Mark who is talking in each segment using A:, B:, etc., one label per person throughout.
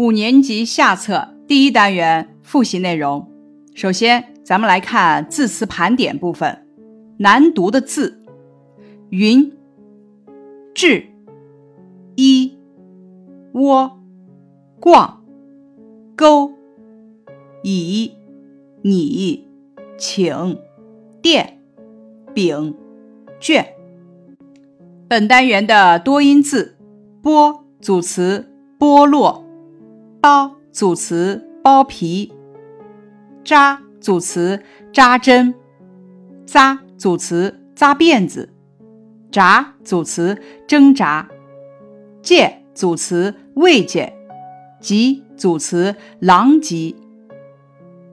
A: 五年级下册第一单元复习内容。首先，咱们来看字词盘点部分。难读的字：云、至、一、窝、逛、钩、以、你、请、电、饼、卷。本单元的多音字：剥组词：剥落。包组词包皮，扎组词扎针，扎组词扎辫子，扎组词挣扎，戒组词慰藉，急组词狼藉，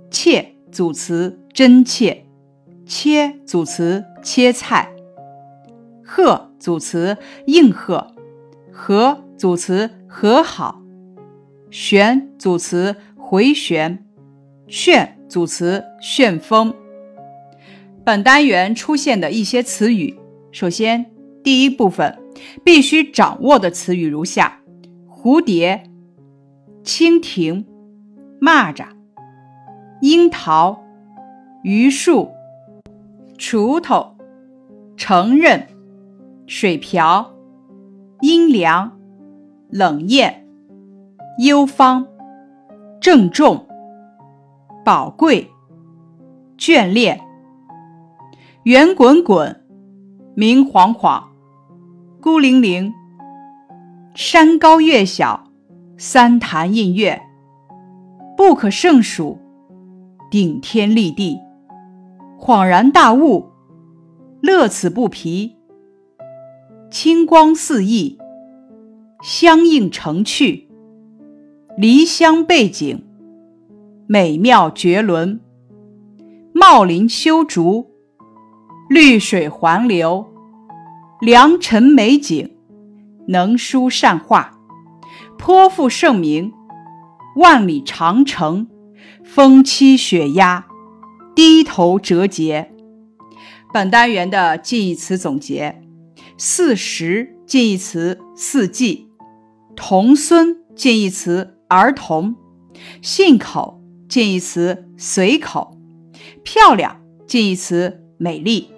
A: 切组词真切，切组词切菜，贺组词应和，和组词和好。旋组词回旋，旋组词旋风。本单元出现的一些词语，首先第一部分必须掌握的词语如下：蝴蝶、蜻蜓、蚂蚱、樱桃、榆树、锄头、承认、水瓢、阴凉、冷艳。幽芳、郑重、宝贵、眷恋、圆滚滚、明晃晃、孤零零、山高月小、三潭印月、不可胜数、顶天立地、恍然大悟、乐此不疲、清光四溢、相映成趣。离乡背景，美妙绝伦；茂林修竹，绿水环流；良辰美景，能书善画；颇负盛名，万里长城；风栖雪压，低头折节。本单元的近义词总结：四时近义词四季，童孙近义词。儿童，信口近义词随口，漂亮近义词美丽，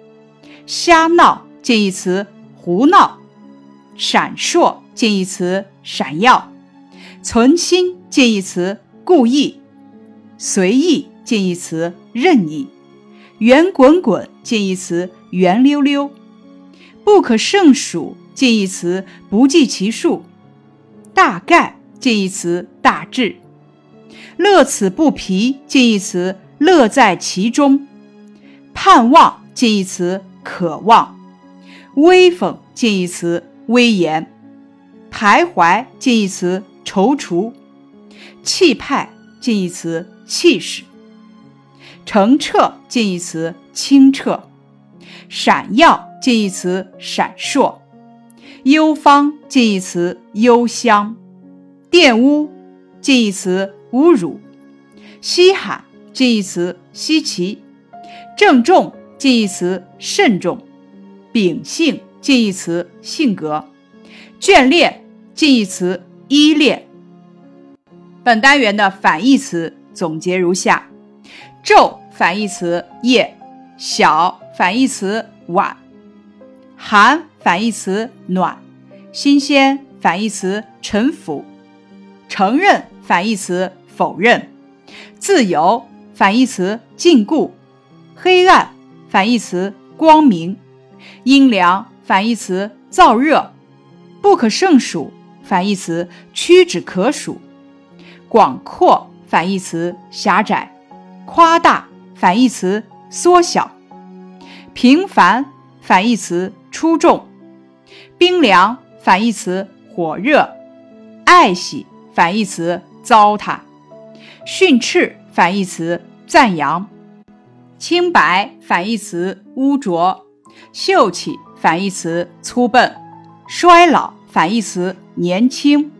A: 瞎闹近义词胡闹，闪烁近义词闪耀，存心近义词故意，随意近义词任意，圆滚滚近义词圆溜溜，不可胜数近义词不计其数，大概。近义词大致，乐此不疲近义词乐在其中，盼望近义词渴望，威风近义词威严，徘徊近义词踌躇，气派近义词气势，澄澈近义词清澈，闪耀近义词闪烁，幽芳近义词幽香。玷污近义词侮辱，稀罕近义词稀奇，郑重近义词慎重，秉性近义词性格，眷恋近义词依恋。本单元的反义词总结如下：昼反义词夜，小反义词晚，寒反义词暖，新鲜反义词陈腐。承认反义词否认，自由反义词禁锢，黑暗反义词光明，阴凉反义词燥热，不可胜数反义词屈指可数，广阔反义词狭窄，夸大反义词缩小，平凡反义词出众，冰凉反义词火热，爱惜。反义词糟蹋，训斥反义词赞扬，清白反义词污浊，秀气反义词粗笨，衰老反义词年轻。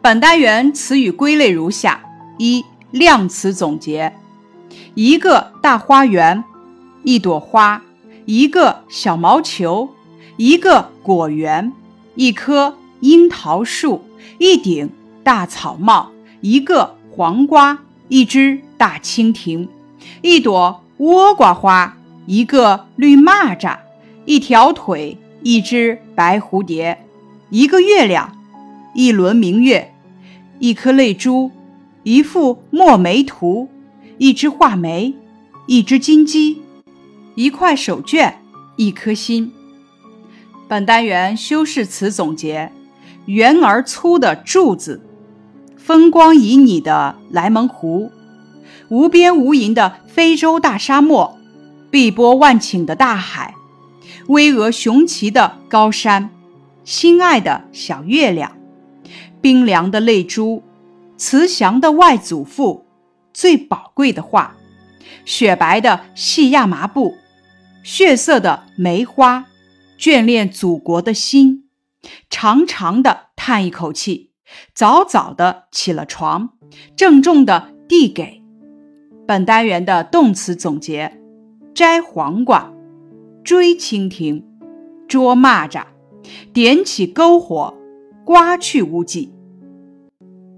A: 本单元词语归类如下：一、量词总结，一个大花园，一朵花，一个小毛球，一个果园，一棵樱桃树，一顶。大草帽，一个黄瓜，一只大蜻蜓，一朵倭瓜花，一个绿蚂蚱，一条腿，一只白蝴蝶，一个月亮，一轮明月，一颗泪珠，一幅墨梅图，一只画眉，一只金鸡，一块手绢，一颗心。本单元修饰词总结：圆而粗的柱子，风光旖旎的莱蒙湖，无边无垠的非洲大沙漠，碧波万顷的大海，巍峨雄奇的高山，心爱的小月亮，冰凉的泪珠，慈祥的外祖父，最宝贵的画，雪白的细亚麻布，血色的梅花。眷恋祖国的心，长长的叹一口气，早早的起了床，郑重的递给。本单元的动词总结：摘黄瓜、追蜻蜓、捉蚂蚱、点起篝火、刮去污迹。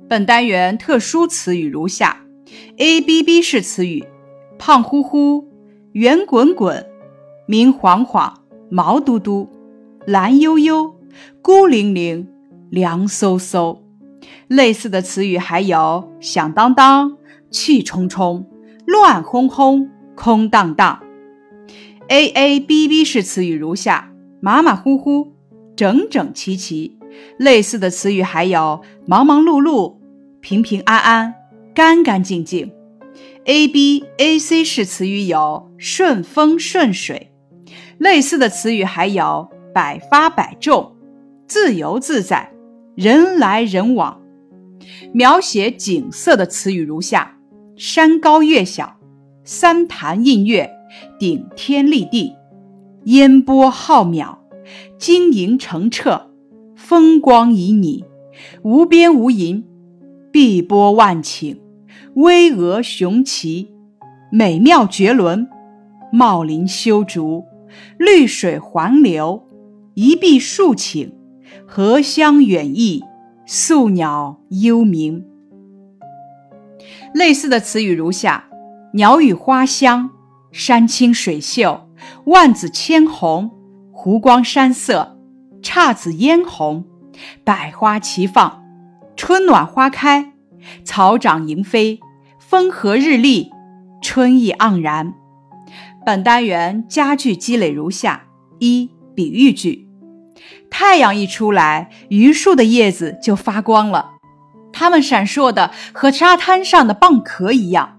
A: 本单元特殊词语如下：A、B、B 式词语：胖乎乎、圆滚滚、明晃晃。毛嘟嘟、蓝悠悠、孤零零、凉飕飕，类似的词语还有响当当、气冲冲、乱哄哄、空荡荡。A A B B 式词语如下：马马虎虎、整整齐齐。类似的词语还有忙忙碌碌、平平安安、干干净净。A B A C 式词语有顺风顺水。类似的词语还有百发百中、自由自在、人来人往。描写景色的词语如下：山高月小、三潭印月、顶天立地、烟波浩渺、晶莹澄澈、风光旖旎、无边无垠、碧波万顷、巍峨雄奇、美妙绝伦、茂林修竹。绿水环流，一碧数顷，荷香远溢，宿鸟幽鸣。类似的词语如下：鸟语花香，山清水秀，万紫千红，湖光山色，姹紫嫣红，百花齐放，春暖花开，草长莺飞，风和日丽，春意盎然。本单元佳句积累如下：一、比喻句。太阳一出来，榆树的叶子就发光了，它们闪烁的和沙滩上的蚌壳一样。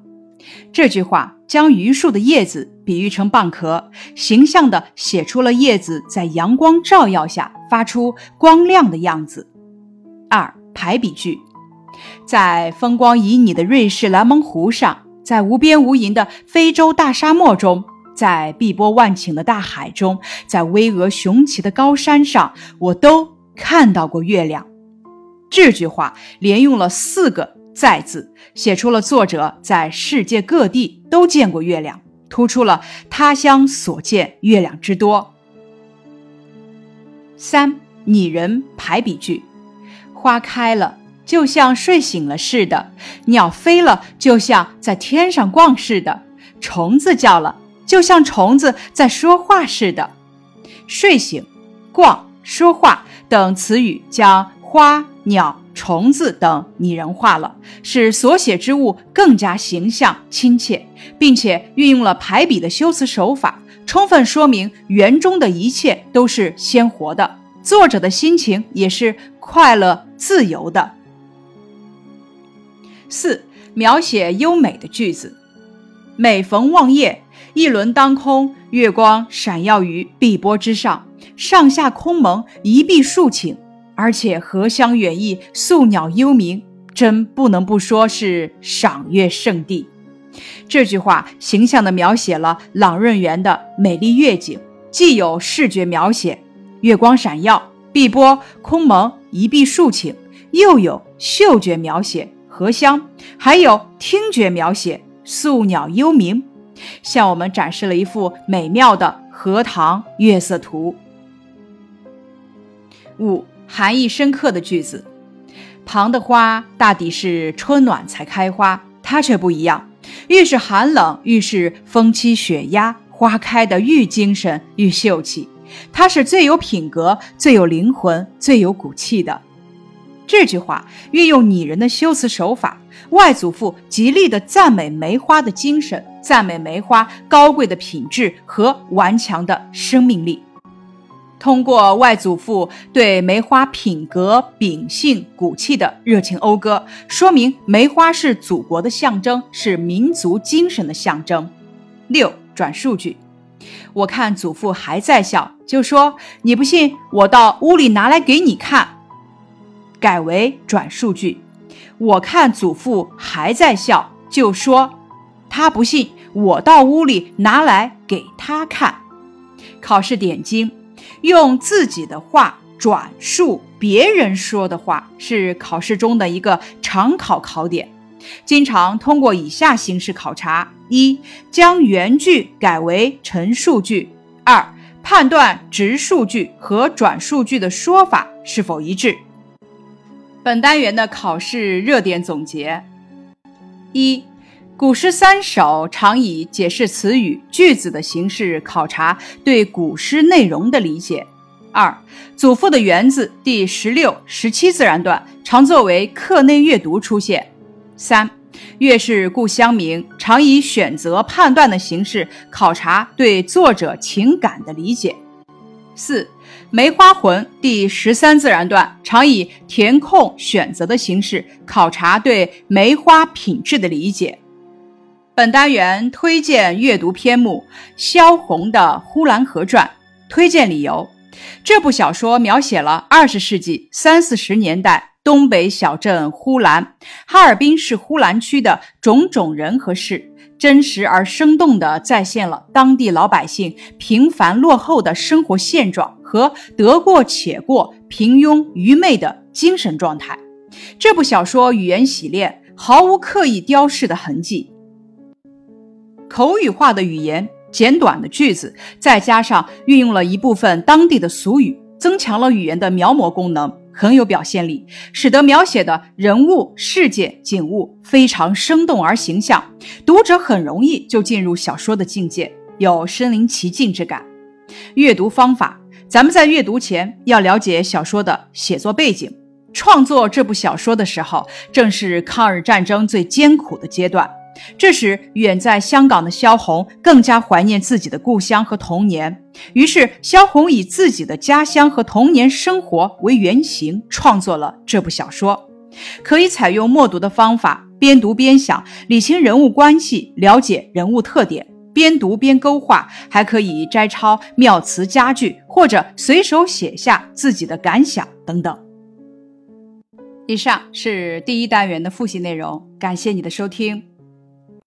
A: 这句话将榆树的叶子比喻成蚌壳，形象地写出了叶子在阳光照耀下发出光亮的样子。二、排比句。在风光旖旎的瑞士莱蒙湖上，在无边无垠的非洲大沙漠中。在碧波万顷的大海中，在巍峨雄奇的高山上，我都看到过月亮。这句话连用了四个“在”字，写出了作者在世界各地都见过月亮，突出了他乡所见月亮之多。三拟人排比句：花开了，就像睡醒了似的；鸟飞了，就像在天上逛似的；虫子叫了。就像虫子在说话似的，睡醒、逛、说话等词语将花、鸟、虫子等拟人化了，使所写之物更加形象亲切，并且运用了排比的修辞手法，充分说明园中的一切都是鲜活的，作者的心情也是快乐自由的。四、描写优美的句子，每逢望夜。一轮当空，月光闪耀于碧波之上，上下空蒙，一碧数顷，而且荷香远溢，宿鸟幽鸣，真不能不说是赏月圣地。这句话形象地描写了朗润园的美丽月景，既有视觉描写，月光闪耀，碧波空蒙，一碧数顷，又有嗅觉描写，荷香，还有听觉描写，宿鸟幽鸣。向我们展示了一幅美妙的荷塘月色图。五含义深刻的句子：旁的花大抵是春暖才开花，它却不一样。越是寒冷，越是风欺雪压，花开的愈精神愈秀气。它是最有品格、最有灵魂、最有骨气的。这句话运用拟人的修辞手法，外祖父极力的赞美梅花的精神，赞美梅花高贵的品质和顽强的生命力。通过外祖父对梅花品格、秉性、骨气的热情讴歌，说明梅花是祖国的象征，是民族精神的象征。六转述句，我看祖父还在笑，就说你不信，我到屋里拿来给你看。改为转述句，我看祖父还在笑，就说他不信，我到屋里拿来给他看。考试点睛。用自己的话转述别人说的话，是考试中的一个常考考点，经常通过以下形式考察：一、将原句改为陈述句；二、判断直述句和转述句的说法是否一致。本单元的考试热点总结：一。古诗三首常以解释词语、句子的形式考察对古诗内容的理解。二，祖父的园子第十六、十七自然段常作为课内阅读出现。三，月是故乡明常以选择、判断的形式考察对作者情感的理解。四，梅花魂第十三自然段常以填空、选择的形式考察对梅花品质的理解。本单元推荐阅读篇目萧红的《呼兰河传》，推荐理由：这部小说描写了二十世纪三四十年代东北小镇呼兰哈尔滨市呼兰区的种种人和事，真实而生动地再现了当地老百姓平凡落后的生活现状和得过且过、平庸愚昧的精神状态。这部小说语言洗练，毫无刻意雕饰的痕迹。口语化的语言，简短的句子，再加上运用了一部分当地的俗语，增强了语言的描摹功能，很有表现力，使得描写的人物、事件、景物非常生动而形象，读者很容易就进入小说的境界，有身临其境之感。阅读方法，咱们在阅读前要了解小说的写作背景。创作这部小说的时候，正是抗日战争最艰苦的阶段。这时远在香港的萧红更加怀念自己的故乡和童年。于是，萧红以自己的家乡和童年生活为原型，创作了这部小说。可以采用默读的方法，边读边想，理清人物关系，了解人物特点；边读边勾画，还可以摘抄妙词佳句，或者随手写下自己的感想等等。以上是第一单元的复习内容，感谢你的收听。